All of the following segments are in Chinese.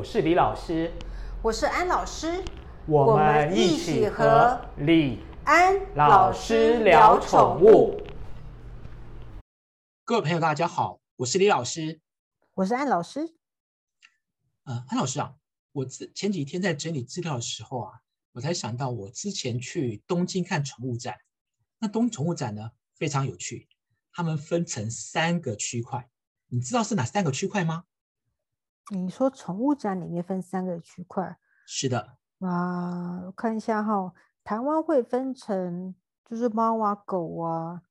我是李老师，我是安老师，我们一起和李安老师聊宠物。各位朋友，大家好，我是李老师，我是安老师。呃，安老师啊，我前几天在整理资料的时候啊，我才想到我之前去东京看宠物展，那东宠物展呢非常有趣，他们分成三个区块。你知道是哪三个区块吗？你说宠物展里面分三个区块？是的。啊，我看一下哈，台湾会分成就是猫啊、狗啊，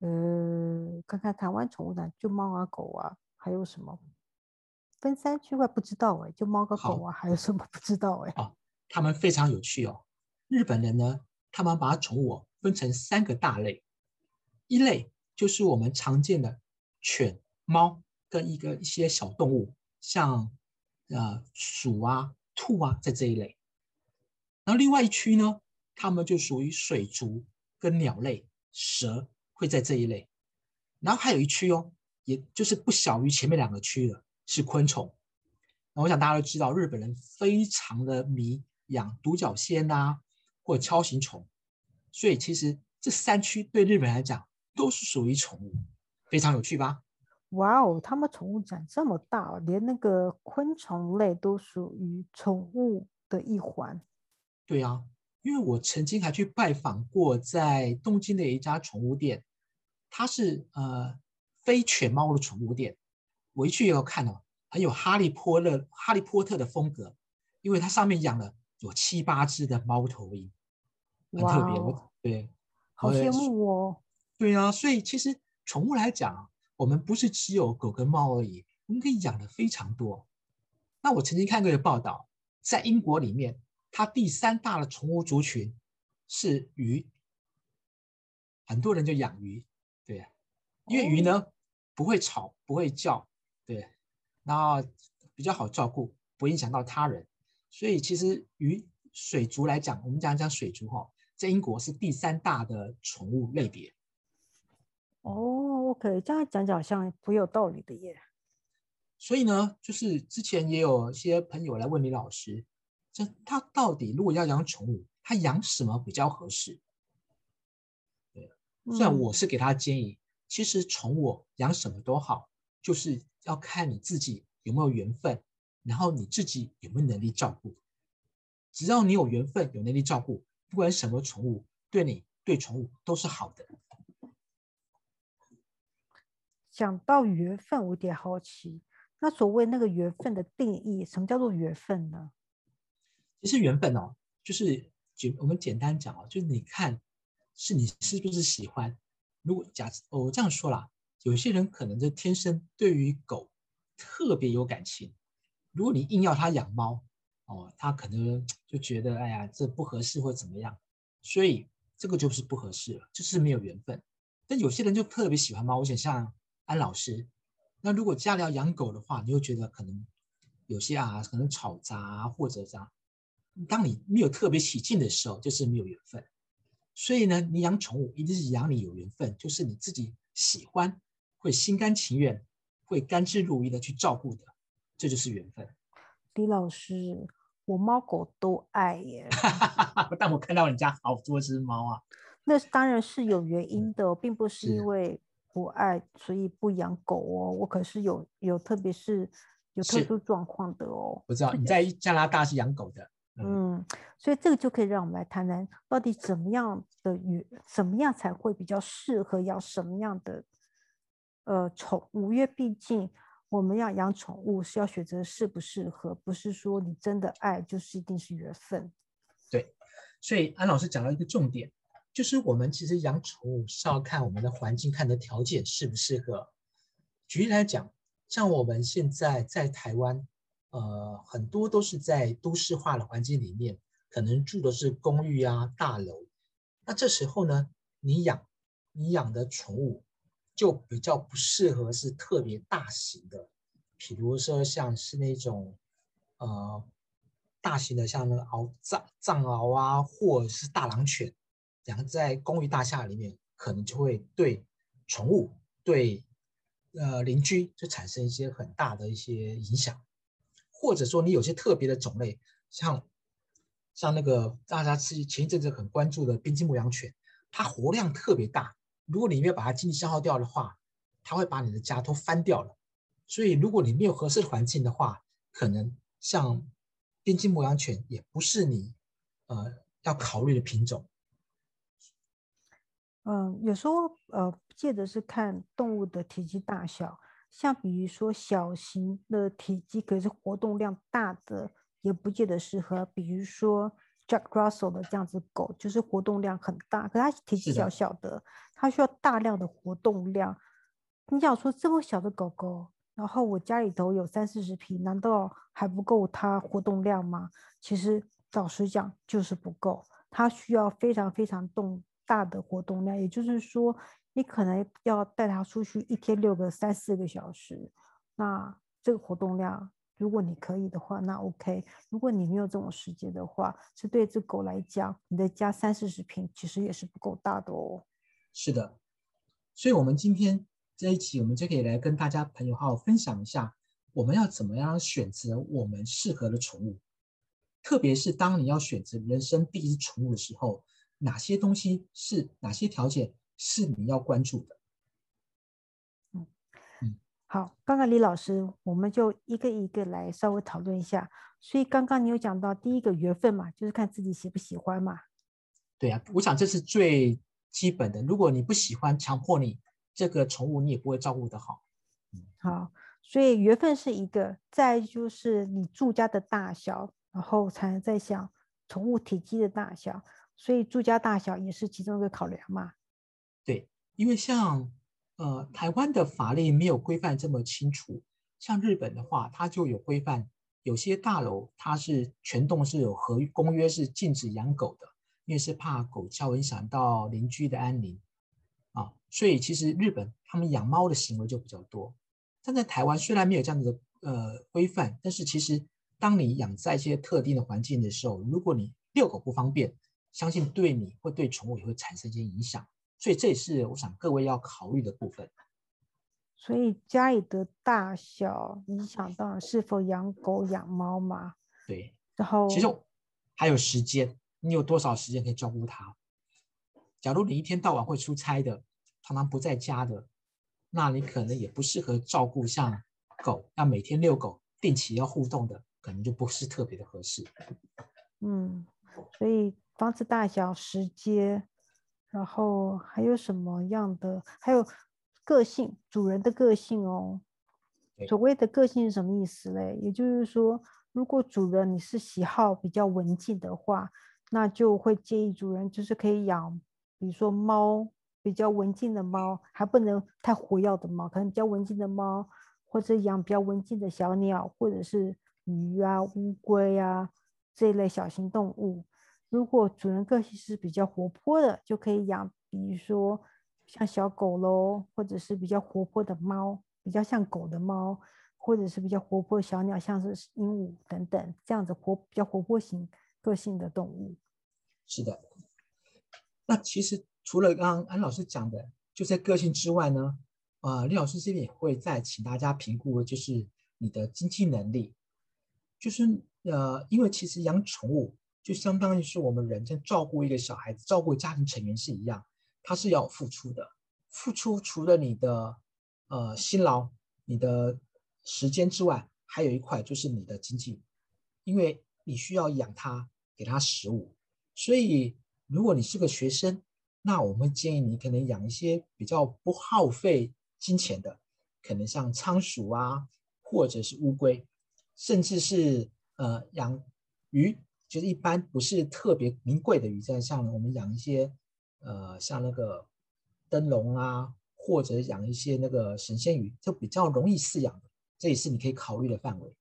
呃，看看台湾宠物展就猫啊、狗啊，还有什么？分三区块不知道哎，就猫跟狗啊，还有什么不知道哎？哦，他们非常有趣哦。日本人呢，他们把宠物分成三个大类，一类就是我们常见的犬。猫跟一个一些小动物，像呃鼠啊、兔啊，在这一类。然后另外一区呢，它们就属于水族跟鸟类，蛇会在这一类。然后还有一区哦，也就是不小于前面两个区的，是昆虫。那我想大家都知道，日本人非常的迷养独角仙呐，或锹形虫，所以其实这三区对日本人来讲都是属于宠物，非常有趣吧？哇哦，他们宠物展这么大，连那个昆虫类都属于宠物的一环。对啊，因为我曾经还去拜访过在东京的一家宠物店，它是呃非犬猫的宠物店。我一去以后看哦，很有哈利波特哈利波特的风格，因为它上面养了有七八只的猫头鹰，很特别。对，好羡慕哦。对啊，所以其实宠物来讲。我们不是只有狗跟猫而已，我们可以养的非常多。那我曾经看过一个报道，在英国里面，它第三大的宠物族群是鱼，很多人就养鱼，对，因为鱼呢不会吵，不会叫，对，然后比较好照顾，不影响到他人，所以其实鱼水族来讲，我们讲讲水族哈，在英国是第三大的宠物类别。哦，OK，这样讲讲好像颇有道理的耶。所以呢，就是之前也有一些朋友来问李老师，这他到底如果要养宠物，他养什么比较合适？对，虽然我是给他建议，其实宠物养什么都好，就是要看你自己有没有缘分，然后你自己有没有能力照顾。只要你有缘分、有能力照顾，不管什么宠物，对你对宠物都是好的。讲到缘分，我有点好奇，那所谓那个缘分的定义，什么叫做缘分呢？其实缘分哦，就是简我们简单讲哦，就是你看是你是不是喜欢。如果假设我这样说啦，有些人可能就天生对于狗特别有感情，如果你硬要他养猫哦，他可能就觉得哎呀这不合适或怎么样，所以这个就是不合适了，就是没有缘分。但有些人就特别喜欢猫，我想像。安老师，那如果家里要养狗的话，你会觉得可能有些啊，可能吵杂或者这样。当你没有特别起劲的时候，就是没有缘分。所以呢，你养宠物一定是养你有缘分，就是你自己喜欢，会心甘情愿，会甘之如饴的去照顾的，这就是缘分。李老师，我猫狗都爱耶。但我看到你家好多只猫啊，那当然是有原因的，并不是因为。不爱，所以不养狗哦。我可是有有，特别是有特殊状况的哦。不知道你在 加拿大是养狗的，嗯，所以这个就可以让我们来谈谈，到底怎么样的与怎么样才会比较适合养什么样的呃宠物？因为毕竟我们要养宠物是要选择适不适合，不是说你真的爱就是一定是缘分。对，所以安老师讲到一个重点。就是我们其实养宠物是要看我们的环境，看的条件适不适合。举例来讲，像我们现在在台湾，呃，很多都是在都市化的环境里面，可能住的是公寓啊、大楼。那这时候呢，你养你养的宠物就比较不适合是特别大型的，比如说像是那种呃大型的，像那个獒藏藏獒啊，或者是大狼犬。养在公寓大厦里面，可能就会对宠物、对呃邻居就产生一些很大的一些影响，或者说你有些特别的种类，像像那个大家是前一阵子很关注的边境牧羊犬，它活量特别大。如果你没有把它精力消耗掉的话，它会把你的家都翻掉了。所以如果你没有合适的环境的话，可能像边境牧羊犬也不是你呃要考虑的品种。嗯，有时候呃，不见得是看动物的体积大小，像比如说小型的体积可是活动量大的，也不见得适合。比如说 Jack Russell 的这样子狗，就是活动量很大，可它体积小小的，它需要大量的活动量。你想说这么小的狗狗，然后我家里头有三四十匹，难道还不够它活动量吗？其实老实讲，就是不够，它需要非常非常动。大的活动量，也就是说，你可能要带它出去一天遛个三四个小时。那这个活动量，如果你可以的话，那 OK。如果你没有这种时间的话，是对这狗来讲，你的家三四十平其实也是不够大的哦。是的，所以我们今天这一期，我们就可以来跟大家朋友好好分享一下，我们要怎么样选择我们适合的宠物，特别是当你要选择人生第一只宠物的时候。哪些东西是哪些条件是你要关注的？嗯嗯，好，刚刚李老师，我们就一个一个来稍微讨论一下。所以刚刚你有讲到第一个缘分嘛，就是看自己喜不喜欢嘛。对呀，我想这是最基本的。如果你不喜欢，强迫你这个宠物，你也不会照顾得好。好，所以缘分是一个，再就是你住家的大小，然后才能再想宠物体积的大小。所以住家大小也是其中一个考量嘛？对，因为像呃台湾的法律没有规范这么清楚，像日本的话，它就有规范，有些大楼它是全栋是有合公约是禁止养狗的，因为是怕狗叫影响到邻居的安宁啊。所以其实日本他们养猫的行为就比较多，但在台湾虽然没有这样子的呃规范，但是其实当你养在一些特定的环境的时候，如果你遛狗不方便。相信对你或对宠物也会产生一些影响，所以这也是我想各位要考虑的部分。所以家里的大小影响到是否养狗养猫嘛？对。然后其实还有时间，你有多少时间可以照顾它？假如你一天到晚会出差的，常常不在家的，那你可能也不适合照顾像狗，要每天遛狗、定期要互动的，可能就不是特别的合适。嗯，所以。房子大小、时间，然后还有什么样的？还有个性，主人的个性哦。所谓的个性是什么意思嘞？也就是说，如果主人你是喜好比较文静的话，那就会建议主人就是可以养，比如说猫，比较文静的猫，还不能太活跃的猫，可能比较文静的猫，或者养比较文静的小鸟，或者是鱼啊、乌龟啊这一类小型动物。如果主人个性是比较活泼的，就可以养，比如说像小狗喽，或者是比较活泼的猫，比较像狗的猫，或者是比较活泼的小鸟，像是鹦鹉等等这样子活比较活泼型个性的动物。是的。那其实除了刚刚安老师讲的，就在个性之外呢，啊，李老师这边也会再请大家评估，就是你的经济能力，就是呃，因为其实养宠物。就相当于是我们人在照顾一个小孩子、照顾家庭成员是一样，他是要付出的。付出除了你的呃辛劳、你的时间之外，还有一块就是你的经济，因为你需要养它，给它食物。所以如果你是个学生，那我们建议你可能养一些比较不耗费金钱的，可能像仓鼠啊，或者是乌龟，甚至是呃养鱼。就是一般不是特别名贵的鱼，在像我们养一些，呃，像那个灯笼啊，或者养一些那个神仙鱼，就比较容易饲养的，这也是你可以考虑的范围。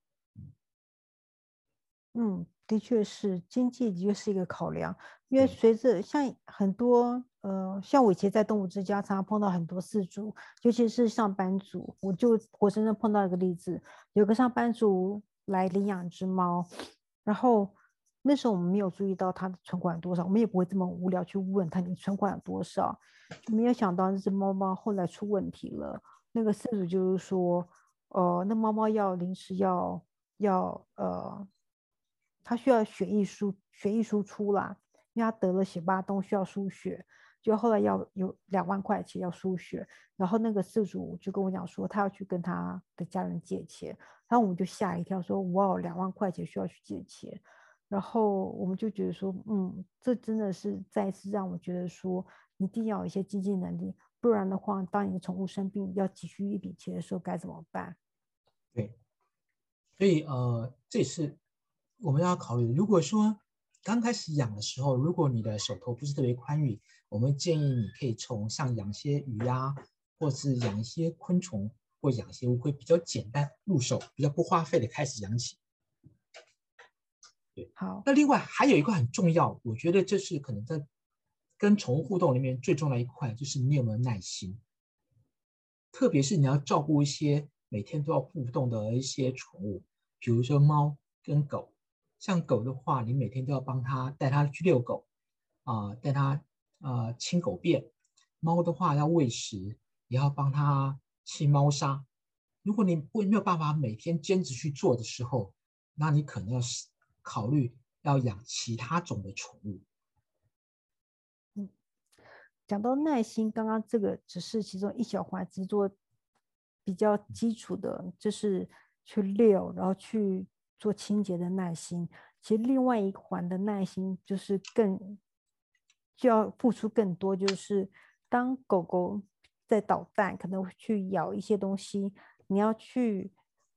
嗯，的确是经济的确是一个考量，因为随着像很多呃，像我以前在动物之家常常碰到很多饲主，尤其是上班族，我就活生生碰到一个例子，有个上班族来领养只猫，然后。那时候我们没有注意到他的存款多少，我们也不会这么无聊去问他你存款有多少。没有想到那只猫猫后来出问题了。那个事主就是说，呃，那猫猫要临时要要呃，他需要血液输血液输出啦，因为他得了血巴东需要输血，就后来要有两万块钱要输血，然后那个事主就跟我讲说他要去跟他的家人借钱，然后我们就吓一跳说哇两万块钱需要去借钱，然后我们就觉得说嗯这真的是再次让我觉得说一定要有一些经济能力，不然的话当你的宠物生病要急需一笔钱的时候该怎么办？对。所以，呃，这也是我们要考虑。如果说刚开始养的时候，如果你的手头不是特别宽裕，我们建议你可以从像养些鱼呀，或是养一些昆虫，或养一些乌龟，比较简单入手，比较不花费的开始养起。对，好。那另外还有一个很重要，我觉得这是可能在跟宠物互动里面最重要的一块，就是你有没有耐心，特别是你要照顾一些每天都要互动的一些宠物。比如说猫跟狗，像狗的话，你每天都要帮它带它去遛狗，啊，带它呃清狗便；猫的话要喂食，也要帮它清猫砂。如果你不没有办法每天坚持去做的时候，那你可能要考虑要养其他种的宠物。嗯，讲到耐心，刚刚这个只是其中一小环，只做比较基础的，就是。去遛，然后去做清洁的耐心，其实另外一环的耐心就是更就要付出更多。就是当狗狗在捣蛋，可能去咬一些东西，你要去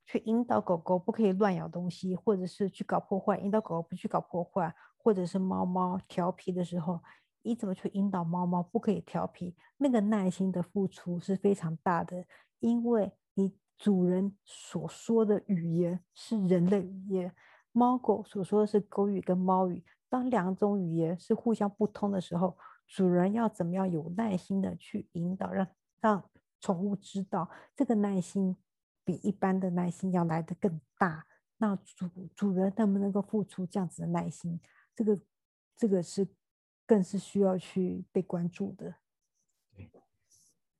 去引导狗狗不可以乱咬东西，或者是去搞破坏，引导狗狗不去搞破坏，或者是猫猫调皮的时候，你怎么去引导猫猫不可以调皮？那个耐心的付出是非常大的，因为你。主人所说的语言是人的语言，猫狗所说的是狗语跟猫语。当两种语言是互相不通的时候，主人要怎么样有耐心的去引导，让让宠物知道这个耐心比一般的耐心要来的更大。那主主人能不能够付出这样子的耐心？这个这个是更是需要去被关注的。对，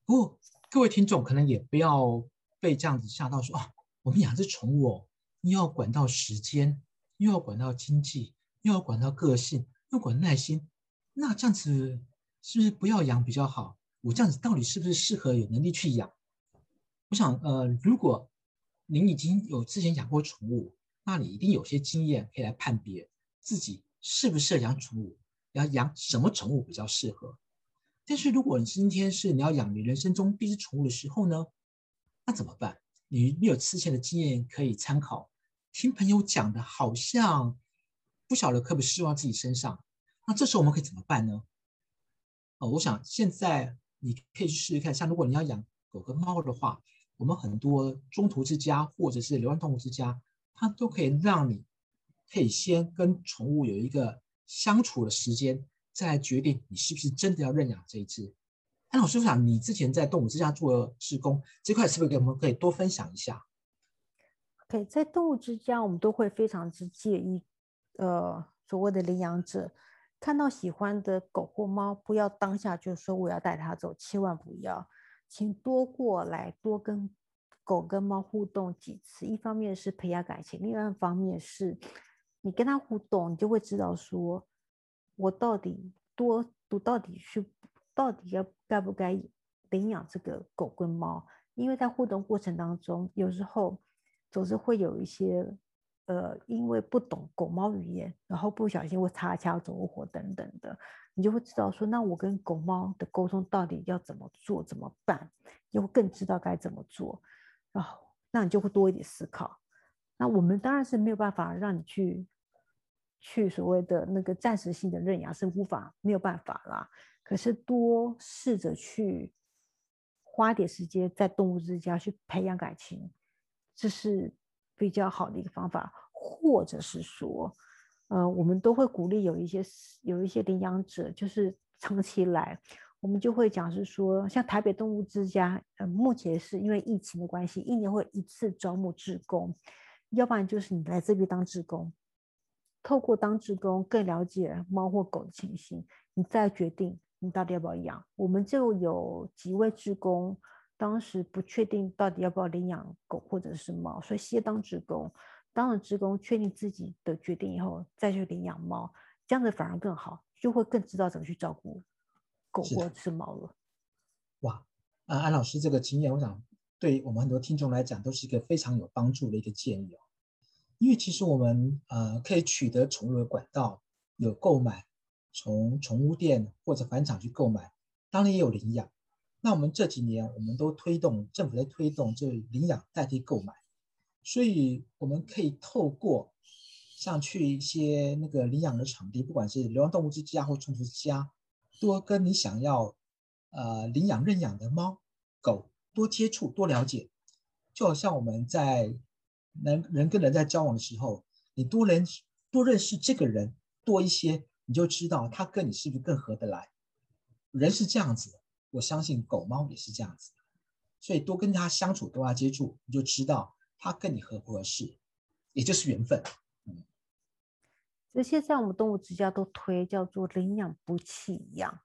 不过各位听众可能也不要。被这样子吓到，说啊，我们养只宠物哦，又要管到时间，又要管到经济，又要管到个性，又管耐心，那这样子是不是不要养比较好？我这样子到底是不是适合有能力去养？我想，呃，如果您已经有之前养过宠物，那你一定有些经验可以来判别自己适不适合养宠物，要养什么宠物比较适合。但是如果你今天是你要养你人生中第一只宠物的时候呢？那怎么办？你你有之前的经验可以参考，听朋友讲的，好像不晓得可不可以适用自己身上。那这时候我们可以怎么办呢？哦，我想现在你可以去试试看，像如果你要养狗跟猫的话，我们很多中途之家或者是流浪动物之家，它都可以让你可以先跟宠物有一个相处的时间，再来决定你是不是真的要认养这一只。那老师想，你之前在动物之家做施工这块，是不是给我们可以多分享一下？OK，在动物之家，我们都会非常之介意，呃，所谓的领养者看到喜欢的狗或猫，不要当下就说我要带它走，千万不要，请多过来，多跟狗跟猫互动几次。一方面是培养感情，另外一方面是你跟它互动，你就会知道说，我到底多，我到底去。到底要该不该领养这个狗跟猫？因为在互动过程当中，有时候总是会有一些，呃，因为不懂狗猫语言，然后不小心会擦枪走火等等的，你就会知道说，那我跟狗猫的沟通到底要怎么做、怎么办，就会更知道该怎么做。然后，那你就会多一点思考。那我们当然是没有办法让你去去所谓的那个暂时性的认养，是无法没有办法啦。可是多试着去花点时间在动物之家去培养感情，这是比较好的一个方法。或者是说，呃，我们都会鼓励有一些有一些领养者，就是长期来，我们就会讲是说，像台北动物之家，呃，目前是因为疫情的关系，一年会一次招募志工，要不然就是你来这边当志工，透过当志工更了解猫或狗的情形，你再决定。你到底要不要养？我们就有几位志工，当时不确定到底要不要领养狗或者是猫，所以先当职工。当了职工，确定自己的决定以后，再去领养猫，这样子反而更好，就会更知道怎么去照顾狗或者是猫了。哇，啊，安老师这个经验，我想对我们很多听众来讲，都是一个非常有帮助的一个建议哦。因为其实我们呃可以取得宠物的管道，有购买，从宠物店或者返场去购买，当然也有领养。那我们这几年，我们都推动政府在推动这领养代替购买。所以我们可以透过像去一些那个领养的场地，不管是流浪动物之家或宠物之家，多跟你想要呃领养认养的猫狗多接触多了解，就好像我们在人人跟人在交往的时候，你多认多认识这个人多一些，你就知道他跟你是不是更合得来。人是这样子，我相信狗猫也是这样子，所以多跟它相处多它接触，你就知道。它跟你合不合适，也就是缘分。嗯，所以现在我们动物之家都推叫做领养不弃养，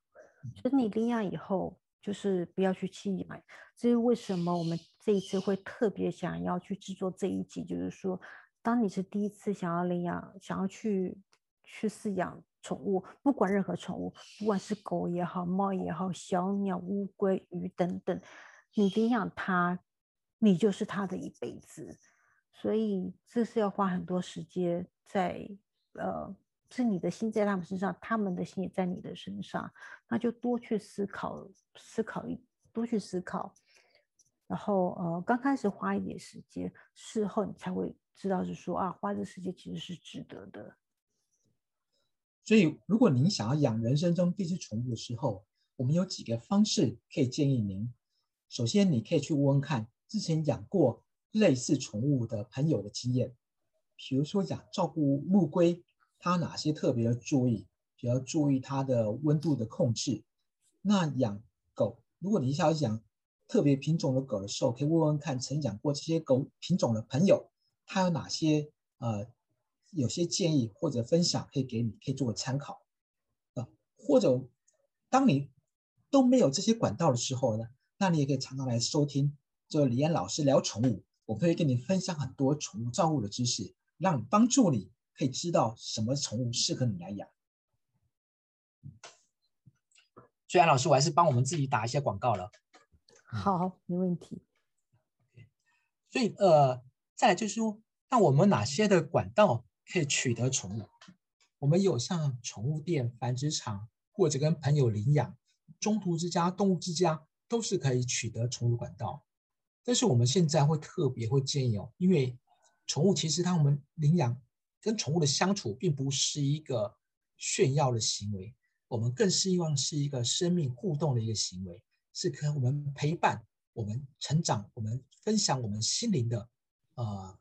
就是你领养以后，就是不要去弃养。这是为什么？我们这一次会特别想要去制作这一集，就是说，当你是第一次想要领养、想要去去饲养宠物，不管任何宠物，不管是狗也好、猫也好、小鸟、乌龟、鱼等等，你领养它。你就是它的一辈子，所以这是要花很多时间在，呃，是你的心在他们身上，他们的心也在你的身上，那就多去思考，思考一，多去思考，然后呃，刚开始花一点时间，事后你才会知道，是说啊，花这时间其实是值得的。所以，如果您想要养人生中第一只宠物的时候，我们有几个方式可以建议您。首先，你可以去问问看。之前养过类似宠物的朋友的经验，比如说养照顾陆龟，它哪些特别的注意？比要注意它的温度的控制。那养狗，如果你想要养特别品种的狗的时候，可以问问看曾养过这些狗品种的朋友，他有哪些呃有些建议或者分享可以给你，可以做个参考啊。或者当你都没有这些管道的时候呢，那你也可以常常来收听。就李安老师聊宠物，我会跟你分享很多宠物照顾的知识，让帮助你可以知道什么宠物适合你来养。所以安老师，我还是帮我们自己打一些广告了。好，没问题。所以呃，再来就是说，那我们哪些的管道可以取得宠物？我们有像宠物店、繁殖场，或者跟朋友领养、中途之家、动物之家，都是可以取得宠物管道。但是我们现在会特别会建议哦，因为宠物其实它我们领养跟宠物的相处，并不是一个炫耀的行为，我们更希望是一个生命互动的一个行为，是跟我们陪伴我们成长，我们分享我们心灵的呃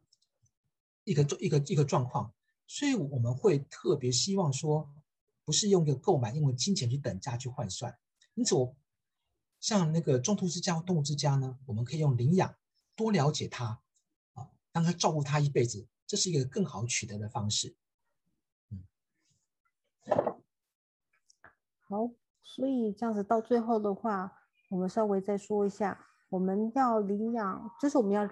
一个一个一个状况，所以我们会特别希望说，不是用一个购买，用金钱去等价去换算，因此我。像那个中途之家、动物之家呢，我们可以用领养多了解它，啊，让它照顾它一辈子，这是一个更好取得的方式。嗯，好，所以这样子到最后的话，我们稍微再说一下，我们要领养，就是我们要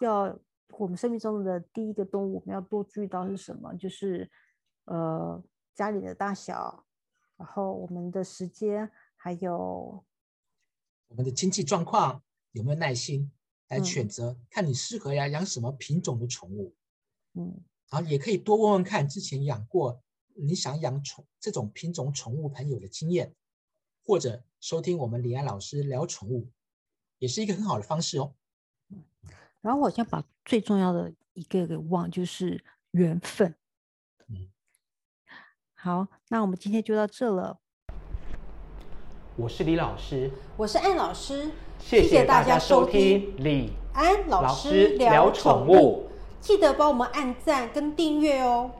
要我们生命中的第一个动物，我们要多注意到是什么？就是呃家里的大小，然后我们的时间，还有。我们的经济状况有没有耐心来选择？看你适合呀养什么品种的宠物，嗯，然后也可以多问问看之前养过你想养宠这种品种宠物朋友的经验，或者收听我们李安老师聊宠物，也是一个很好的方式哦。然后我先把最重要的一个给忘，就是缘分。嗯，好，那我们今天就到这了。我是李老师，我是安老师，谢谢大家收听李安老师聊宠物，记得帮我们按赞跟订阅哦。